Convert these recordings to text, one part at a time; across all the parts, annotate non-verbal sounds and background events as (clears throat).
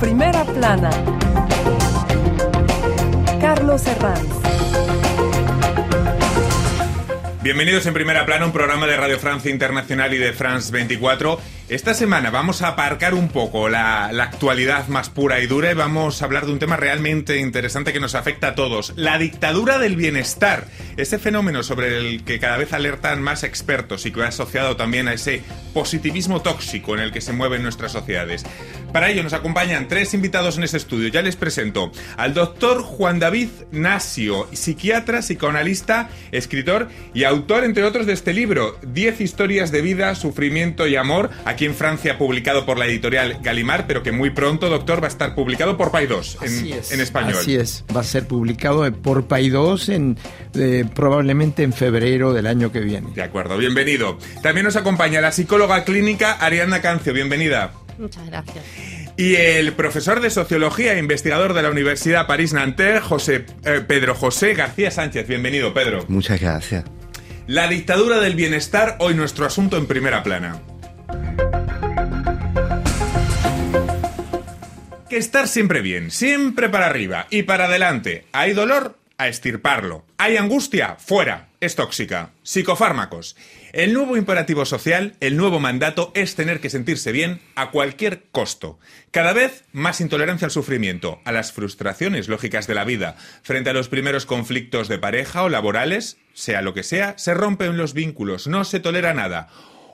Primera plana, Carlos Herranz. Bienvenidos en Primera Plana, un programa de Radio Francia Internacional y de France 24. Esta semana vamos a aparcar un poco la, la, actualidad más pura y dura y vamos a hablar de un tema realmente interesante que nos afecta a todos, la dictadura del bienestar, ese fenómeno sobre el que cada vez alertan más expertos y que va asociado también a ese positivismo tóxico en el que se mueven nuestras sociedades. Para ello nos acompañan tres invitados en este estudio. Ya les presento al doctor Juan David Nasio, psiquiatra, psicoanalista, escritor y autor, entre otros, de este libro, 10 historias de vida, sufrimiento y amor, aquí en Francia publicado por la editorial Galimar, pero que muy pronto, doctor, va a estar publicado por Paidós en, en español. Así es, va a ser publicado por Paidós en, eh, probablemente en febrero del año que viene. De acuerdo, bienvenido. También nos acompaña la psicóloga clínica Ariadna Cancio, bienvenida. Muchas gracias. Y el profesor de Sociología e investigador de la Universidad París-Nanterre, José, eh, Pedro José García Sánchez. Bienvenido, Pedro. Muchas gracias. La dictadura del bienestar, hoy nuestro asunto en primera plana. Que estar siempre bien, siempre para arriba y para adelante. ¿Hay dolor? A estirparlo. ¿Hay angustia? Fuera. Es tóxica. Psicofármacos. El nuevo imperativo social, el nuevo mandato es tener que sentirse bien a cualquier costo. Cada vez más intolerancia al sufrimiento, a las frustraciones lógicas de la vida. Frente a los primeros conflictos de pareja o laborales, sea lo que sea, se rompen los vínculos, no se tolera nada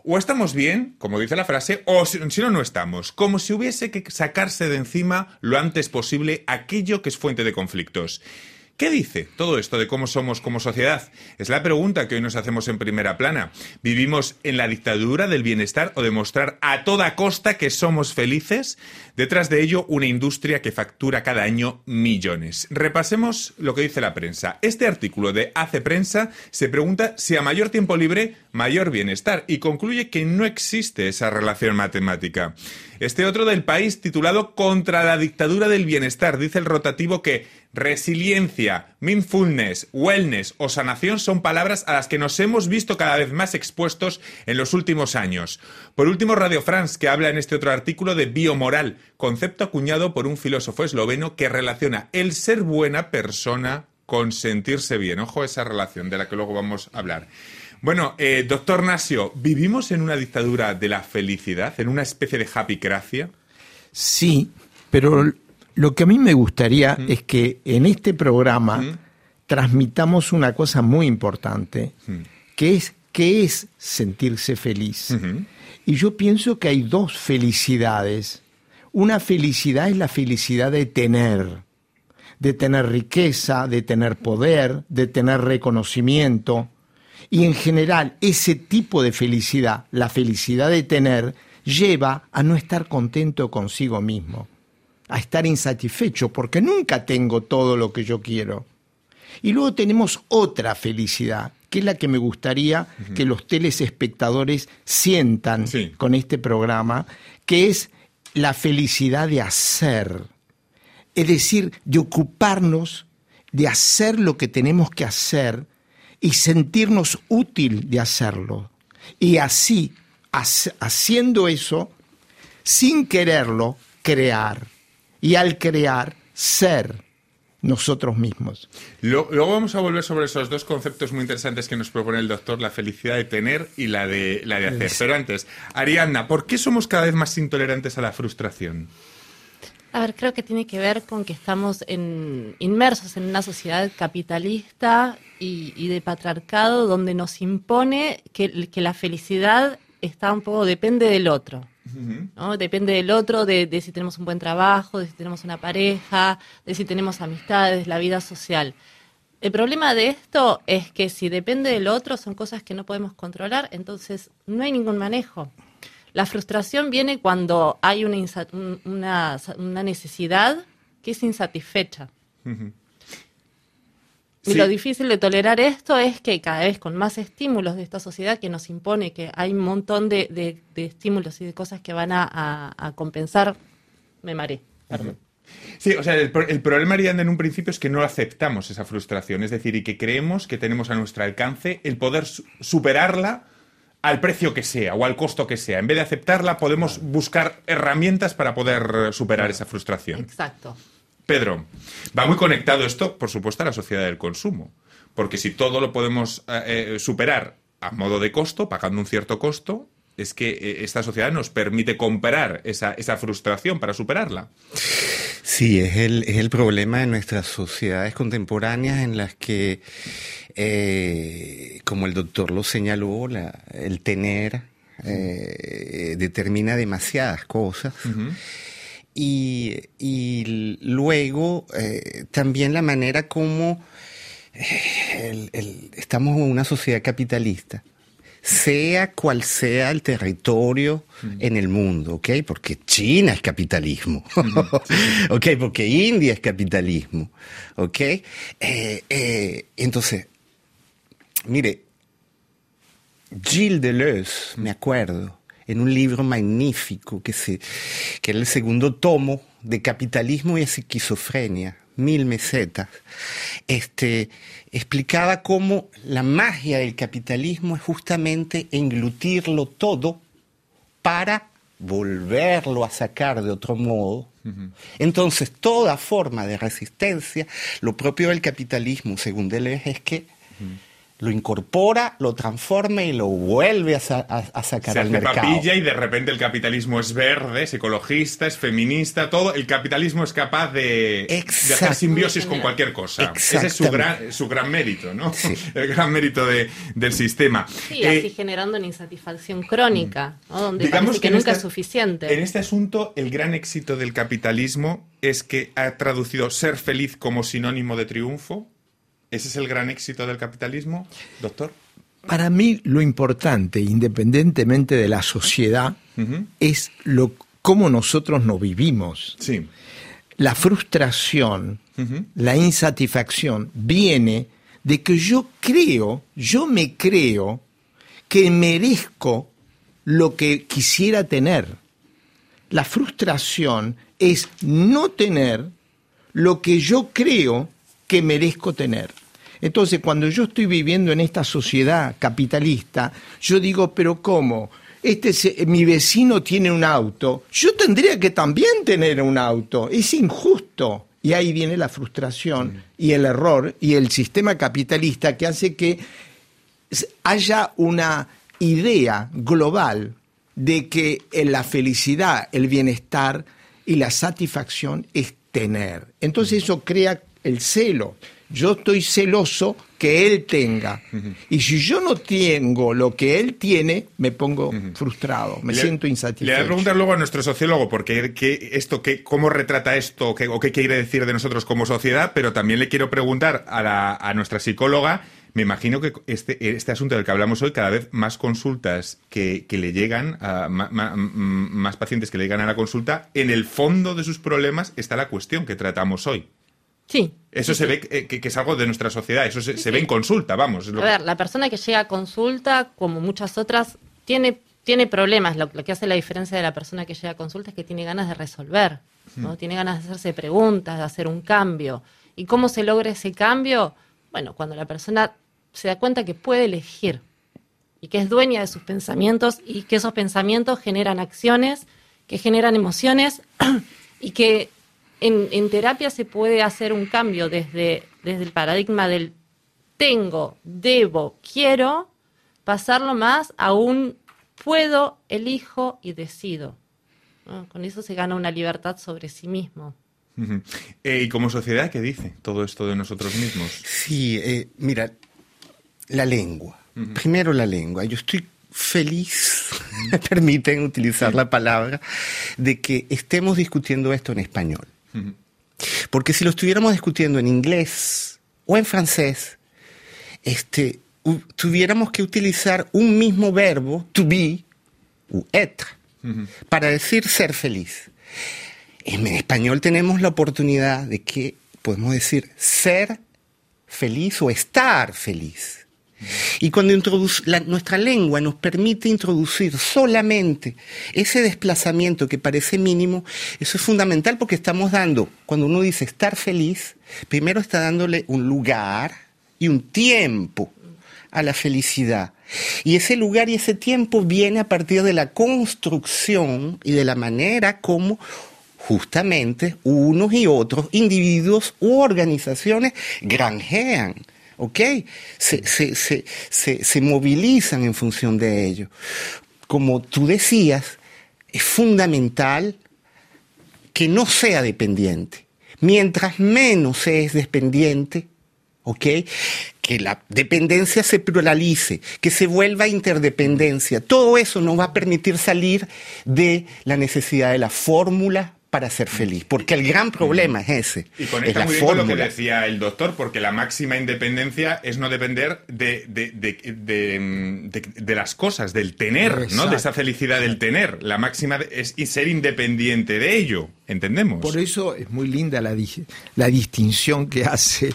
o estamos bien, como dice la frase, o si, no, no estamos, como si hubiese que sacarse de encima lo antes posible aquello que es fuente de conflictos. ¿Qué dice todo esto de cómo somos como sociedad? Es la pregunta que hoy nos hacemos en primera plana. ¿Vivimos en la dictadura del bienestar o demostrar a toda costa que somos felices? Detrás de ello, una industria que factura cada año millones. Repasemos lo que dice la prensa. Este artículo de Hace Prensa se pregunta si a mayor tiempo libre, mayor bienestar y concluye que no existe esa relación matemática. Este otro del país titulado Contra la dictadura del bienestar dice el rotativo que resiliencia, mindfulness, wellness o sanación son palabras a las que nos hemos visto cada vez más expuestos en los últimos años. Por último, Radio France, que habla en este otro artículo de biomoral, concepto acuñado por un filósofo esloveno que relaciona el ser buena persona con sentirse bien. Ojo esa relación de la que luego vamos a hablar. Bueno, eh, doctor Nasio, ¿vivimos en una dictadura de la felicidad, en una especie de happycracia? Sí, pero lo que a mí me gustaría mm. es que en este programa mm. transmitamos una cosa muy importante, mm. que es qué es sentirse feliz. Y yo pienso que hay dos felicidades. Una felicidad es la felicidad de tener, de tener riqueza, de tener poder, de tener reconocimiento. Y en general ese tipo de felicidad, la felicidad de tener, lleva a no estar contento consigo mismo, a estar insatisfecho porque nunca tengo todo lo que yo quiero. Y luego tenemos otra felicidad, que es la que me gustaría que los telespectadores sientan Sí. con este programa, que es la felicidad de hacer. Es decir, de ocuparnos, de hacer lo que tenemos que hacer y sentirnos útil de hacerlo. Y así, hac- haciendo eso, sin quererlo, crear. Y al crear, ser nosotros mismos. Lo- Luego vamos a volver sobre esos dos conceptos muy interesantes que nos propone el doctor, la felicidad de tener y la de, la de hacer. Pero antes, Ariadna, ¿por qué somos cada vez más intolerantes a la frustración? A ver, creo que tiene que ver con que estamos en- inmersos en una sociedad capitalista y, y de patriarcado donde nos impone que, que la felicidad está un poco, depende del otro. ¿no? Depende del otro, de, de si tenemos un buen trabajo, de si tenemos una pareja, de si tenemos amistades, la vida social. El problema de esto es que si depende del otro, son cosas que no podemos controlar, entonces no hay ningún manejo. La frustración viene cuando hay una, una, una necesidad que es insatisfecha. Y Sí. lo difícil de tolerar esto es que cada vez con más estímulos de esta sociedad que nos impone que hay un montón de, de- de estímulos y de cosas que van a, a- a compensar, me mareé. Perdón. Sí, o sea, el, el problema, Ariadna, en un principio es que no aceptamos esa frustración, es decir, y que creemos que tenemos a nuestro alcance el poder su- superarla al precio que sea o al costo que sea. En vez de aceptarla, podemos buscar herramientas para poder superar esa frustración. Exacto. Pedro, va muy conectado esto, por supuesto, a la sociedad del consumo. Porque si todo lo podemos eh, eh, superar a modo de costo, pagando un cierto costo, es que eh, esta sociedad nos permite comprar esa, esa frustración para superarla. Sí, es el, es el problema de nuestras sociedades contemporáneas en las que, eh, como el doctor lo señaló, la- el tener eh, determina demasiadas cosas. y, y luego eh, también la manera como el- el- estamos en una sociedad capitalista sea cual sea el territorio en el mundo, ¿ok? Porque China es capitalismo, (laughs) ¿ok? Porque India es capitalismo, ¿ok? Eh, eh, entonces, mire, Gilles Deleuze, me acuerdo, en un libro magnífico que, se, que era el segundo tomo de Capitalismo y Esquizofrenia, Mil Mesetas, este, explicaba cómo la magia del capitalismo es justamente englutirlo todo para volverlo a sacar de otro modo. Entonces, toda forma de resistencia, lo propio del capitalismo, según Deleuze, es que lo incorpora, lo transforma y lo vuelve a, sa- a- a sacar Se al hace mercado. papilla y de repente el capitalismo es verde, es ecologista, es feminista, todo. El capitalismo es capaz de, de hacer simbiosis con cualquier cosa. Ese es su gran, su gran mérito, ¿no? Sí. (laughs) El gran mérito de- del sistema. Sí, Eh, así generando una insatisfacción crónica, ¿no? donde Digamos que, nunca este- es suficiente. En este asunto, el gran éxito del capitalismo es que ha traducido ser feliz como sinónimo de triunfo. ¿Ese es el gran éxito del capitalismo, doctor? Para mí lo importante, independientemente de la sociedad, es lo, cómo nosotros nos vivimos. Sí. La frustración, la insatisfacción viene de que yo creo, yo me creo que merezco lo que quisiera tener. La frustración es no tener lo que yo creo que merezco tener. Entonces, cuando yo estoy viviendo en esta sociedad capitalista, yo digo, pero ¿cómo? Este se- mi vecino tiene un auto, yo tendría que también tener un auto. Es injusto. Y ahí viene la frustración y el error y el sistema capitalista que hace que haya una idea global de que eh, la felicidad, el bienestar y la satisfacción es tener. Entonces eso crea el celo. Yo estoy celoso que él tenga. Y si yo no tengo lo que él tiene, me pongo frustrado, me Le- siento Le voy a insatisfecho. preguntar luego a nuestro sociólogo porque qué- esto, qué, cómo retrata esto qué- o qué quiere decir de nosotros como sociedad, pero también le quiero preguntar a, la- a nuestra psicóloga. Me imagino que este, este asunto del que hablamos hoy, cada vez más consultas que, que le llegan, a, ma- ma- m- más pacientes que le llegan a la consulta, en el fondo de sus problemas está la cuestión que tratamos hoy. Sí. Eso se ve que, es algo de nuestra sociedad, eso se, se ve en consulta, vamos. A ver, la persona que llega a consulta, como muchas otras, tiene, tiene problemas. Lo, lo que hace la diferencia de la persona que llega a consulta es que tiene ganas de resolver, ¿no? Tiene ganas de hacerse preguntas, de hacer un cambio. ¿Y cómo se logra ese cambio? Bueno, cuando la persona se da cuenta que puede elegir y que es dueña de sus pensamientos y que esos pensamientos generan acciones, que generan emociones (clears throat) y que en, en terapia se puede hacer un cambio desde, desde el paradigma del tengo, debo, quiero, pasarlo más a un puedo, elijo y decido. ¿no? Con eso se gana una libertad sobre sí mismo. Eh, y como sociedad, ¿qué dice todo esto de nosotros mismos? Sí, eh, mira, la lengua. Primero la lengua. Yo estoy feliz, me (laughs) permiten utilizar la palabra, de que estemos discutiendo esto en español. Porque si lo estuviéramos discutiendo en inglés o en francés, este, tuviéramos que utilizar un mismo verbo, to be, u être, para decir ser feliz. En español tenemos la oportunidad de que podemos decir ser feliz o estar feliz. Y cuando nuestra lengua nos permite introducir solamente ese desplazamiento que parece mínimo, eso es fundamental porque estamos dando, cuando uno dice estar feliz, primero está dándole un lugar y un tiempo a la felicidad. Y ese lugar y ese tiempo viene a partir de la construcción y de la manera como justamente unos y otros individuos u organizaciones granjean, ¿ok? Se, se, se, se, movilizan en función de ello. Como tú decías, es fundamental que no sea dependiente. Mientras menos es dependiente, ¿ok? Que la dependencia se pluralice, que se vuelva interdependencia. Todo eso nos va a permitir salir de la necesidad de la fórmula para ser feliz, porque el gran problema es ese. Y conecta muy bien con lo que decía el doctor, porque la máxima independencia es no depender de, de, las cosas, del tener, ¿no? De esa felicidad del tener. La máxima es ser independiente de ello, ¿entendemos? Por eso es muy linda la, la distinción que hace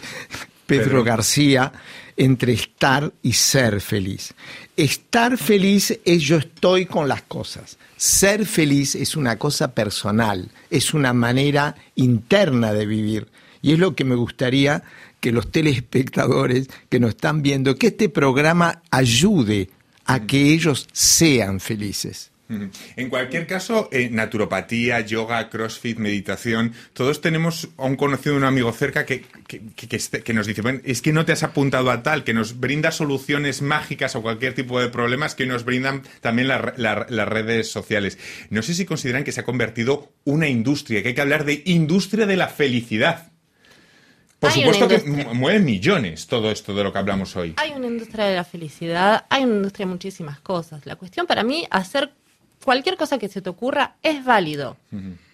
Pedro García entre estar y ser feliz. Estar feliz es yo estoy con las cosas. Ser feliz es una cosa personal, es una manera interna de vivir. Y es lo que me gustaría que los telespectadores que nos están viendo, que este programa ayude a que ellos sean felices. En cualquier caso, eh, naturopatía, yoga, crossfit, meditación, todos tenemos a un conocido, un amigo cerca que, que, nos dice, bueno, es que no te has apuntado a tal, que nos brinda soluciones mágicas a cualquier tipo de problemas que nos brindan también las redes sociales. No sé si consideran que se ha convertido una industria, que hay que hablar de industria de la felicidad. Por supuesto que mueve millones todo esto de lo que hablamos hoy. Hay una industria de la felicidad, hay una industria de muchísimas cosas. La cuestión para mí, hacer cualquier cosa que se te ocurra es válido.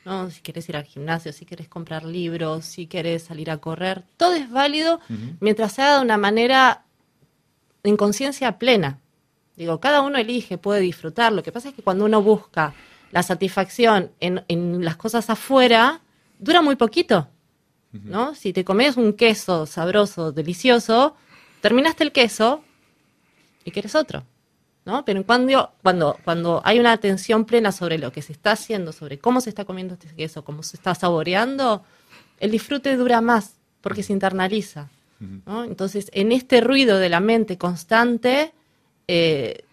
¿no? Si quieres ir al gimnasio, si quieres comprar libros, si quieres salir a correr, todo es válido mientras sea de una manera en conciencia plena. Digo, cada uno elige, puede disfrutar. Lo que pasa es que cuando uno busca la satisfacción en, en las cosas afuera, dura muy poquito. ¿no? Si te comes un queso sabroso, delicioso, terminaste el queso y quieres otro. ¿No? Pero cuando, cuando, cuando hay una atención plena sobre lo que se está haciendo, sobre cómo se está comiendo este queso, cómo se está saboreando, el disfrute dura más porque se internaliza. Entonces, en este ruido de la mente constante, eh,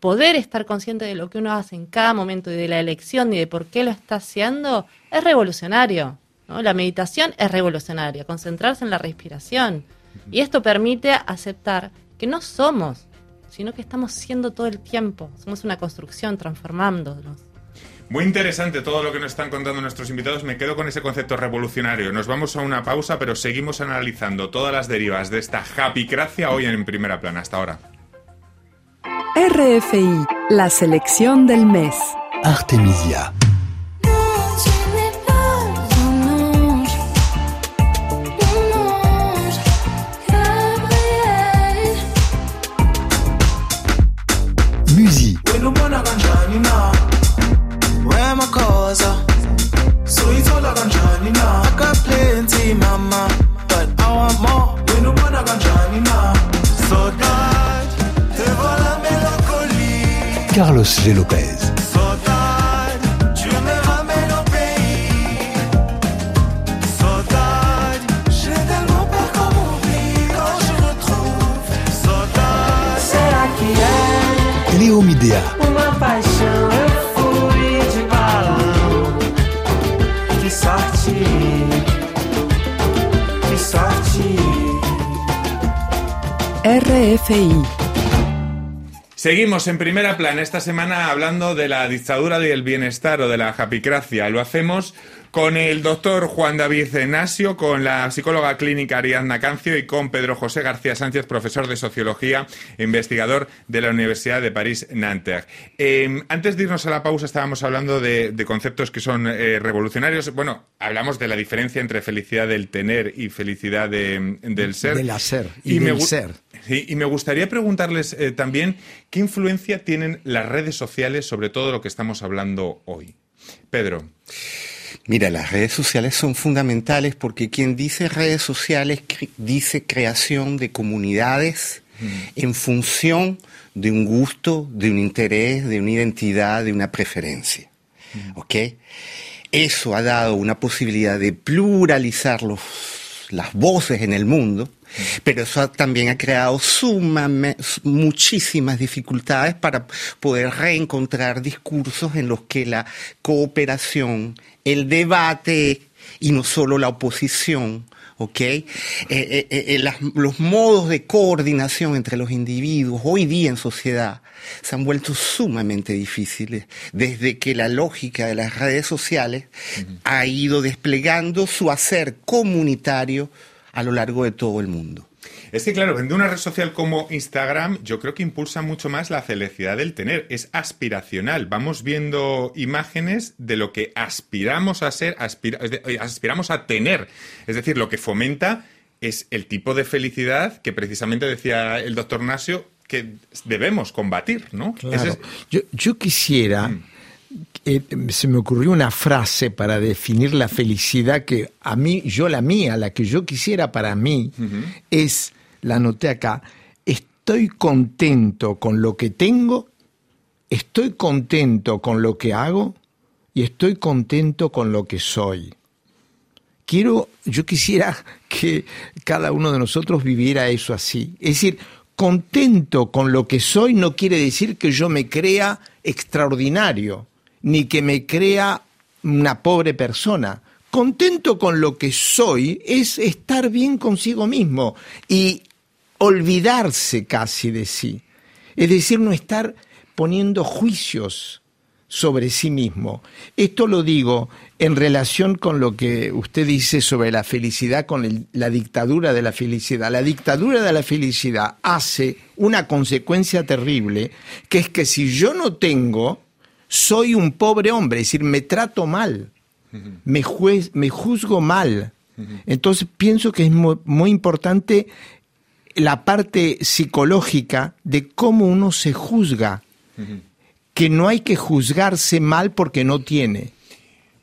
poder estar consciente de lo que uno hace en cada momento y de la elección y de por qué lo está haciendo es revolucionario. La meditación es revolucionaria, concentrarse en la respiración. Y esto permite aceptar que no somos sino que estamos siendo todo el tiempo. Somos una construcción transformándonos. Muy interesante todo lo que nos están contando nuestros invitados. Me quedo con ese concepto revolucionario. Nos vamos a una pausa, pero seguimos analizando todas las derivas de esta happycracia hoy en primera plana. Hasta ahora. RFI, la selección del mes. Artemisia. Carlos G. Lopez. Léo Midea. Uma paixão, eu fui de balão. Que sorte, que sorte. RFI Seguimos en primera plana esta semana hablando de la dictadura del bienestar o de la japicracia. Lo hacemos con el doctor Juan David Nasio, con la psicóloga clínica Ariadna Cancio y con Pedro José García Sánchez, profesor de sociología e investigador de la Universidad de París-Nanterre. Em, antes de irnos a la pausa estábamos hablando de, conceptos que son eh, revolucionarios. Bueno, hablamos de la diferencia entre felicidad del tener y felicidad del ser. Del hacer y, del ser. Sí, y me gustaría preguntarles eh, también qué influencia tienen las redes sociales sobre todo lo que estamos hablando hoy. Pedro. Mira, las redes sociales son fundamentales porque quien dice redes sociales dice creación de comunidades mm. en función de un gusto, de un interés, de una identidad, de una preferencia. Mm. ¿Ok? Eso ha dado una posibilidad de pluralizar los, las voces en el mundo Pero eso también ha creado sumame- muchísimas dificultades para poder reencontrar discursos en los que la cooperación, el debate y no solo la oposición, ¿ok? Eh, eh, eh, las- los modos de coordinación entre los individuos hoy día en sociedad se han vuelto sumamente difíciles desde que la lógica de las redes sociales ha ido desplegando su hacer comunitario a lo largo de todo el mundo. Es que, claro, de una red social como Instagram, yo creo que impulsa mucho más la felicidad del tener. Es aspiracional. Vamos viendo imágenes de lo que aspiramos a ser, aspira- aspiramos a tener. Es decir, lo que fomenta es el tipo de felicidad que precisamente decía el doctor Nasio que debemos combatir, ¿no? Claro. Es- Yo, yo quisiera, eh, se me ocurrió una frase para definir la felicidad que a mí, yo la mía, la que yo quisiera para mí, es, la anoté acá, estoy contento con lo que tengo, estoy contento con lo que hago y estoy contento con lo que soy. Quiero, yo quisiera (laughs) que cada uno de nosotros viviera eso así. Es decir, contento con lo que soy no quiere decir que yo me crea extraordinario, ni que me crea una pobre persona. Contento con lo que soy es estar bien consigo mismo y olvidarse casi de sí. Es decir, no estar poniendo juicios sobre sí mismo. Esto lo digo en relación con lo que usted dice sobre la felicidad, con la dictadura de la felicidad. La dictadura de la felicidad hace una consecuencia terrible, que es que si yo no tengo, soy un pobre hombre, es decir, me trato mal, me, juez- me juzgo mal. Entonces pienso que es mu- muy importante la parte psicológica de cómo uno se juzga que no hay que juzgarse mal porque no tiene.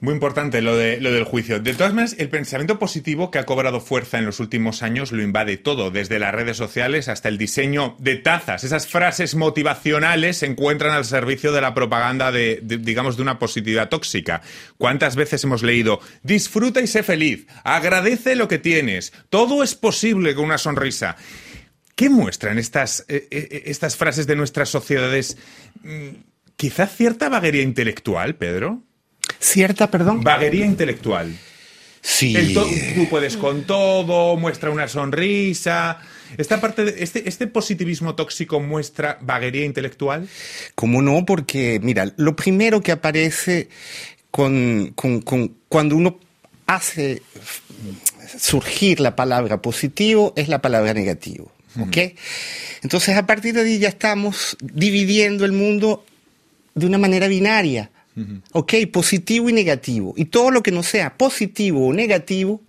Muy importante lo, de, lo del juicio. De todas maneras, el pensamiento positivo que ha cobrado fuerza en los últimos años lo invade todo, desde las redes sociales hasta el diseño de tazas. Esas frases motivacionales se encuentran al servicio de la propaganda de, digamos, de una positividad tóxica. ¿Cuántas veces hemos leído, disfruta y sé feliz, agradece lo que tienes, todo es posible con una sonrisa? ¿Qué muestran estas, eh, eh, estas frases de nuestras sociedades? Mm, Quizás cierta vaguería intelectual, Pedro. ¿Cierta, perdón? Vaguería intelectual. Sí. El tú puedes con todo, muestra una sonrisa. Esta parte de- este, este positivismo tóxico muestra vaguería intelectual. ¿Cómo no? Porque, mira, lo primero que aparece con, con- con- cuando uno hace surgir la palabra positivo es la palabra negativo. ¿Ok? Entonces, a partir de ahí ya estamos dividiendo el mundo de una manera binaria. ¿Ok? Positivo y negativo. Y todo lo que no sea positivo o negativo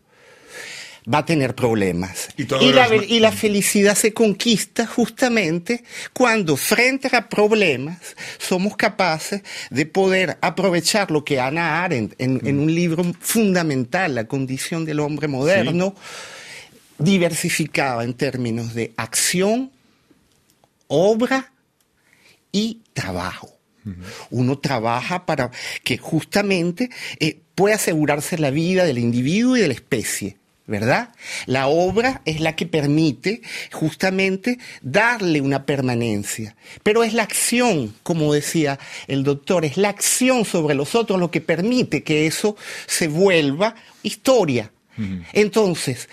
va a tener problemas. Y la, los- y la felicidad se conquista justamente cuando frente a problemas somos capaces de poder aprovechar lo que Ana Arendt en, en un libro fundamental, La condición del hombre moderno, diversificaba en términos de acción, obra y trabajo. Uno trabaja para que justamente eh, pueda asegurarse la vida del individuo y de la especie, ¿verdad? La obra es la que permite justamente darle una permanencia, pero es la acción, como decía el doctor, es la acción sobre los otros lo que permite que eso se vuelva historia. Entonces,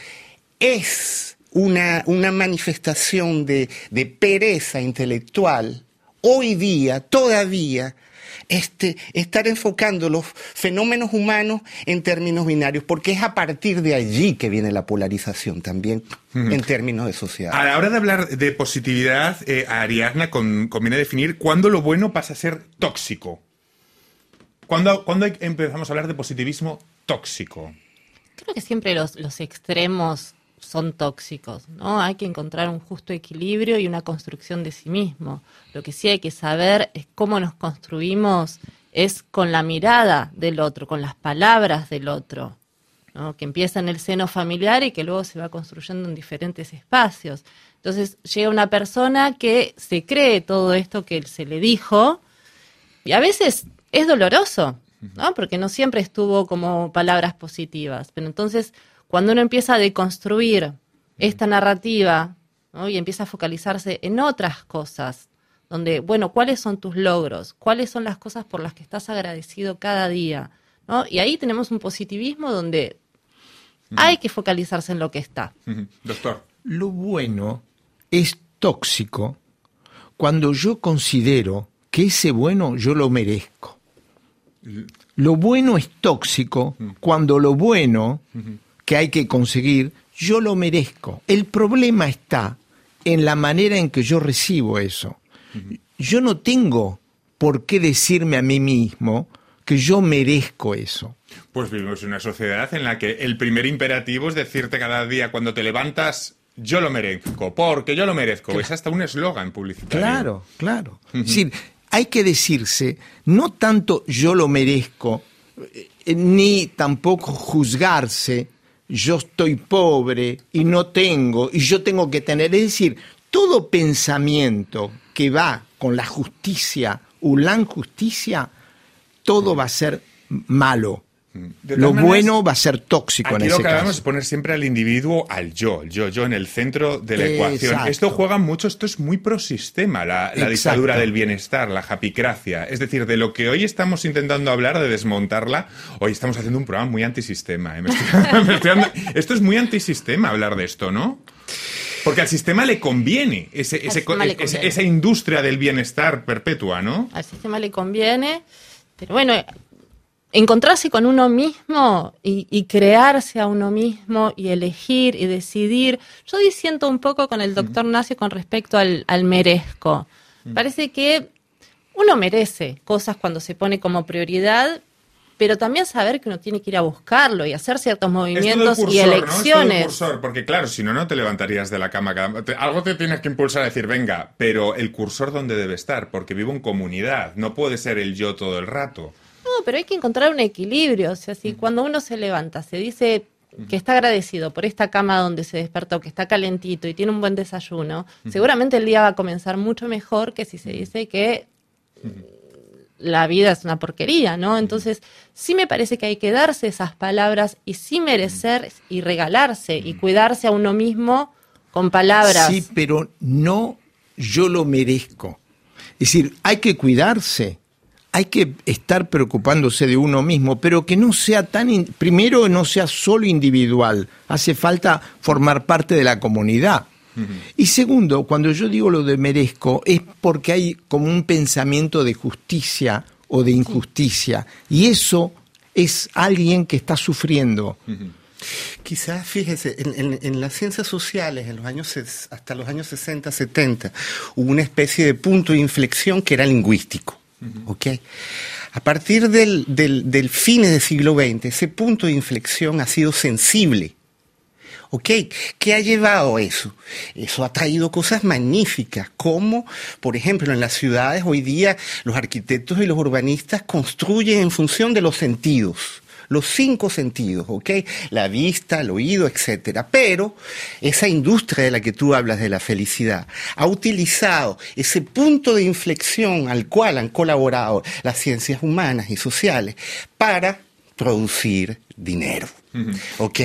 es una, una manifestación de, de pereza intelectual hoy día, todavía, este, estar enfocando los fenómenos humanos en términos binarios, porque es a partir de allí que viene la polarización también en términos de sociedad. A la hora de hablar de positividad, eh, a Ariadna con- conviene definir cuándo lo bueno pasa a ser tóxico. ¿Cuándo, empezamos a hablar de positivismo tóxico? Creo que siempre los, los extremos son tóxicos, ¿no? Hay que encontrar un justo equilibrio y una construcción de sí mismo. Lo que sí hay que saber es cómo nos construimos es con la mirada del otro, con las palabras del otro, ¿no? que empieza en el seno familiar y que luego se va construyendo en diferentes espacios. Entonces llega una persona que se cree todo esto que se le dijo y a veces es doloroso, ¿no? Porque no siempre estuvo como palabras positivas. Pero entonces, cuando uno empieza a deconstruir esta narrativa ¿no? y empieza a focalizarse en otras cosas, donde, bueno, ¿cuáles son tus logros? ¿Cuáles son las cosas por las que estás agradecido cada día? ¿no? Y ahí tenemos un positivismo donde hay que focalizarse en lo que está. Doctor. Lo bueno es tóxico cuando yo considero que ese bueno yo lo merezco. Lo bueno es tóxico cuando lo bueno que hay que conseguir yo lo merezco. El problema está en la manera en que yo recibo eso. Yo no tengo por qué decirme a mí mismo que yo merezco eso. Pues vivimos en una sociedad en la que el primer imperativo es decirte cada día cuando te levantas, yo lo merezco, porque yo lo merezco. Es hasta un eslogan publicitario. Claro, claro. Es decir, hay que decirse, no tanto yo lo merezco, eh, ni tampoco juzgarse, yo estoy pobre y no tengo, y yo tengo que tener. Es decir, todo pensamiento que va con la justicia o la injusticia, todo va a ser malo. Lo maneras, bueno va a ser tóxico en Aquí ese lo que hablamos caso. es poner siempre al individuo, al yo, el yo, yo en el centro de la ecuación. Esto juega mucho, esto es muy prosistema, la, la dictadura del bienestar, la japicracia. Es decir, de lo que hoy estamos intentando hablar, de desmontarla, hoy estamos haciendo un programa muy antisistema. ¿eh? Me estoy- (laughs) me estoy dando- esto es muy antisistema hablar de esto, ¿no? Porque al sistema le conviene, ese- ese- sistema le ese- conviene. esa industria del bienestar perpetua, ¿no? al sistema le conviene, pero bueno, encontrarse con uno mismo y, y crearse a uno mismo y elegir y decidir. Yo disiento un poco con el doctor Nacio con respecto al, al merezco. Parece que uno merece cosas cuando se pone como prioridad, pero también saber que uno tiene que ir a buscarlo y hacer ciertos movimientos y cursor, ¿no? Elecciones. cursor, porque claro, si no, no te levantarías de la cama. cada- algo te tienes que impulsar a decir, venga, pero el cursor dónde debe estar, porque vivo en comunidad, no puede ser el yo todo el rato. No, pero hay que encontrar un equilibrio. O sea, si cuando uno se levanta, se dice que está agradecido por esta cama donde se despertó, que está calentito y tiene un buen desayuno, seguramente el día va a comenzar mucho mejor que si se dice que la vida es una porquería, ¿no? Entonces, sí me parece que hay que darse esas palabras y sí merecer y regalarse y cuidarse a uno mismo con palabras. Sí, pero no yo lo merezco. Es decir, hay que cuidarse, hay que estar preocupándose de uno mismo, pero que no sea tan, in- primero no sea solo individual, hace falta formar parte de la comunidad. Y segundo, cuando yo digo lo de merezco, es porque hay como un pensamiento de justicia o de injusticia, y eso es alguien que está sufriendo. Quizás, fíjese, en, en- en las ciencias sociales, en los años, hasta los años 60, 70, hubo una especie de punto de inflexión que era lingüístico. ¿Ok? A partir del, del, del fines del siglo XX, ese punto de inflexión ha sido sensible. ¿Ok? ¿Qué ha llevado a eso? Eso ha traído cosas magníficas, como, por ejemplo, en las ciudades hoy día los arquitectos y los urbanistas construyen en función de los sentidos, los cinco sentidos, ¿ok? La vista, el oído, etcétera. Pero esa industria de la que tú hablas de la felicidad ha utilizado ese punto de inflexión al cual han colaborado las ciencias humanas y sociales para producir dinero, ¿ok?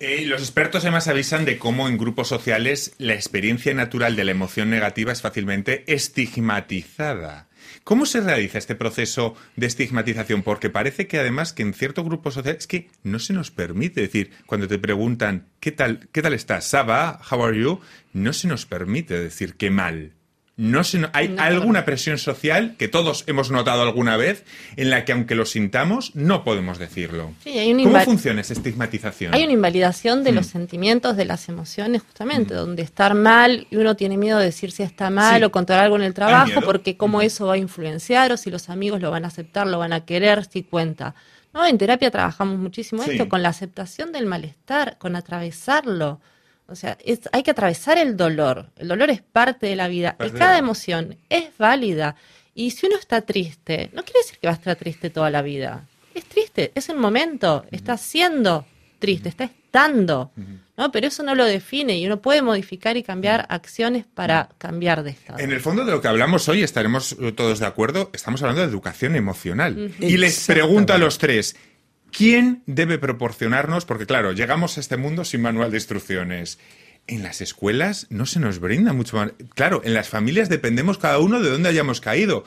Eh, los expertos además avisan de cómo en grupos sociales la experiencia natural de la emoción negativa es fácilmente estigmatizada. ¿Cómo se realiza este proceso de estigmatización? Porque parece que además que en ciertos grupos sociales es que no se nos permite decir, cuando te preguntan ¿qué tal, qué tal estás? Saba, how are you? No se nos permite decir qué mal. No se hay No, alguna presión social que todos hemos notado alguna vez en la que aunque lo sintamos no podemos decirlo. Sí, hay un ¿Cómo funciona esa estigmatización? Hay una invalidación de los Mm. sentimientos, de las emociones, justamente, donde estar mal y uno tiene miedo de decir si está mal Sí. o contar algo en el trabajo, porque cómo eso va a influenciar o si los amigos lo van a aceptar, lo van a querer, si cuenta. No, en terapia trabajamos muchísimo Sí. esto, con la aceptación del malestar, con atravesarlo. O sea, es- hay que atravesar el dolor. El dolor es parte de la vida. Parte y de cada emoción es válida. Y si uno está triste, no quiere decir que va a estar triste toda la vida. Es triste, es el momento, está siendo triste, está estando. ¿no? Pero eso no lo define y uno puede modificar y cambiar acciones para cambiar de estado. En el fondo de lo que hablamos hoy, estaremos eh, todos de acuerdo, estamos hablando de educación emocional. Y les pregunto a los tres, ¿Quién debe proporcionarnos? Porque claro, llegamos a este mundo sin manual de instrucciones. En las escuelas no se nos brinda mucho más. Claro, en las familias dependemos cada uno de dónde hayamos caído.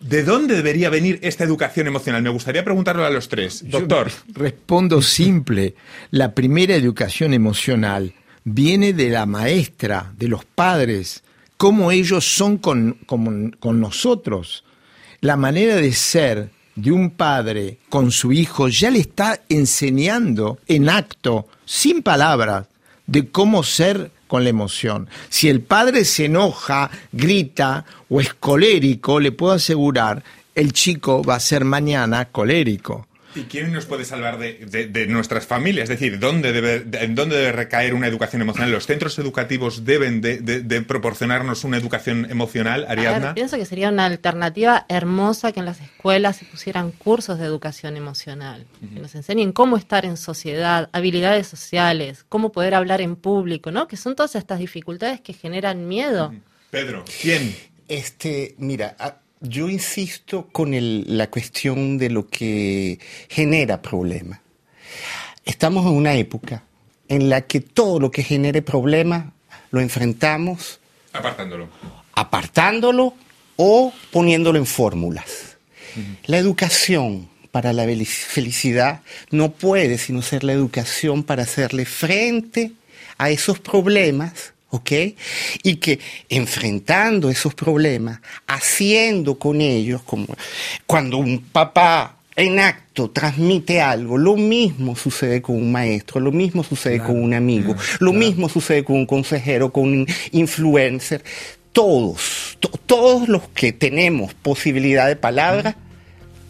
¿De dónde debería venir esta educación emocional? Me gustaría preguntarlo a los tres. Doctor. Yo respondo simple. La primera educación emocional viene de la maestra, de los padres, cómo ellos son con, con, con nosotros. La manera de ser de un padre con su hijo ya le está enseñando en acto, sin palabras, de cómo ser con la emoción. Si el padre se enoja, grita o es colérico, le puedo asegurar, el chico va a ser mañana colérico. ¿Y quién nos puede salvar de, de- de nuestras familias? Es decir, ¿dónde debe, de- ¿en dónde debe recaer una educación emocional? ¿Los centros educativos deben de, de- de proporcionarnos una educación emocional, A ver, Ariadna? pienso que sería una alternativa hermosa que en las escuelas se pusieran cursos de educación emocional, que nos enseñen cómo estar en sociedad, habilidades sociales, cómo poder hablar en público, ¿no? Que son todas estas dificultades que generan miedo. Pedro, ¿quién? Este, mira, a- yo insisto con el- la cuestión de lo que genera problemas. Estamos en una época en la que todo lo que genere problemas lo enfrentamos Apartándolo. apartándolo o poniéndolo en fórmulas. La educación para la felicidad no puede sino ser la educación para hacerle frente a esos problemas, ¿ok? Y que enfrentando esos problemas, haciendo con ellos, como cuando un papá en acto transmite algo, lo mismo sucede con un maestro, lo mismo sucede con un amigo, lo mismo sucede con un consejero, con un influencer. Todos, to- todos los que tenemos posibilidad de palabra,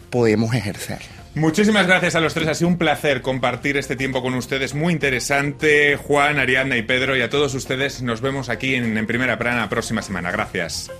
podemos ejercer. Muchísimas gracias a los tres. Ha sido un placer compartir este tiempo con ustedes. Muy interesante. Juan, Ariadna y Pedro. Y a todos ustedes nos vemos aquí en, Primera Plana la próxima semana. Gracias.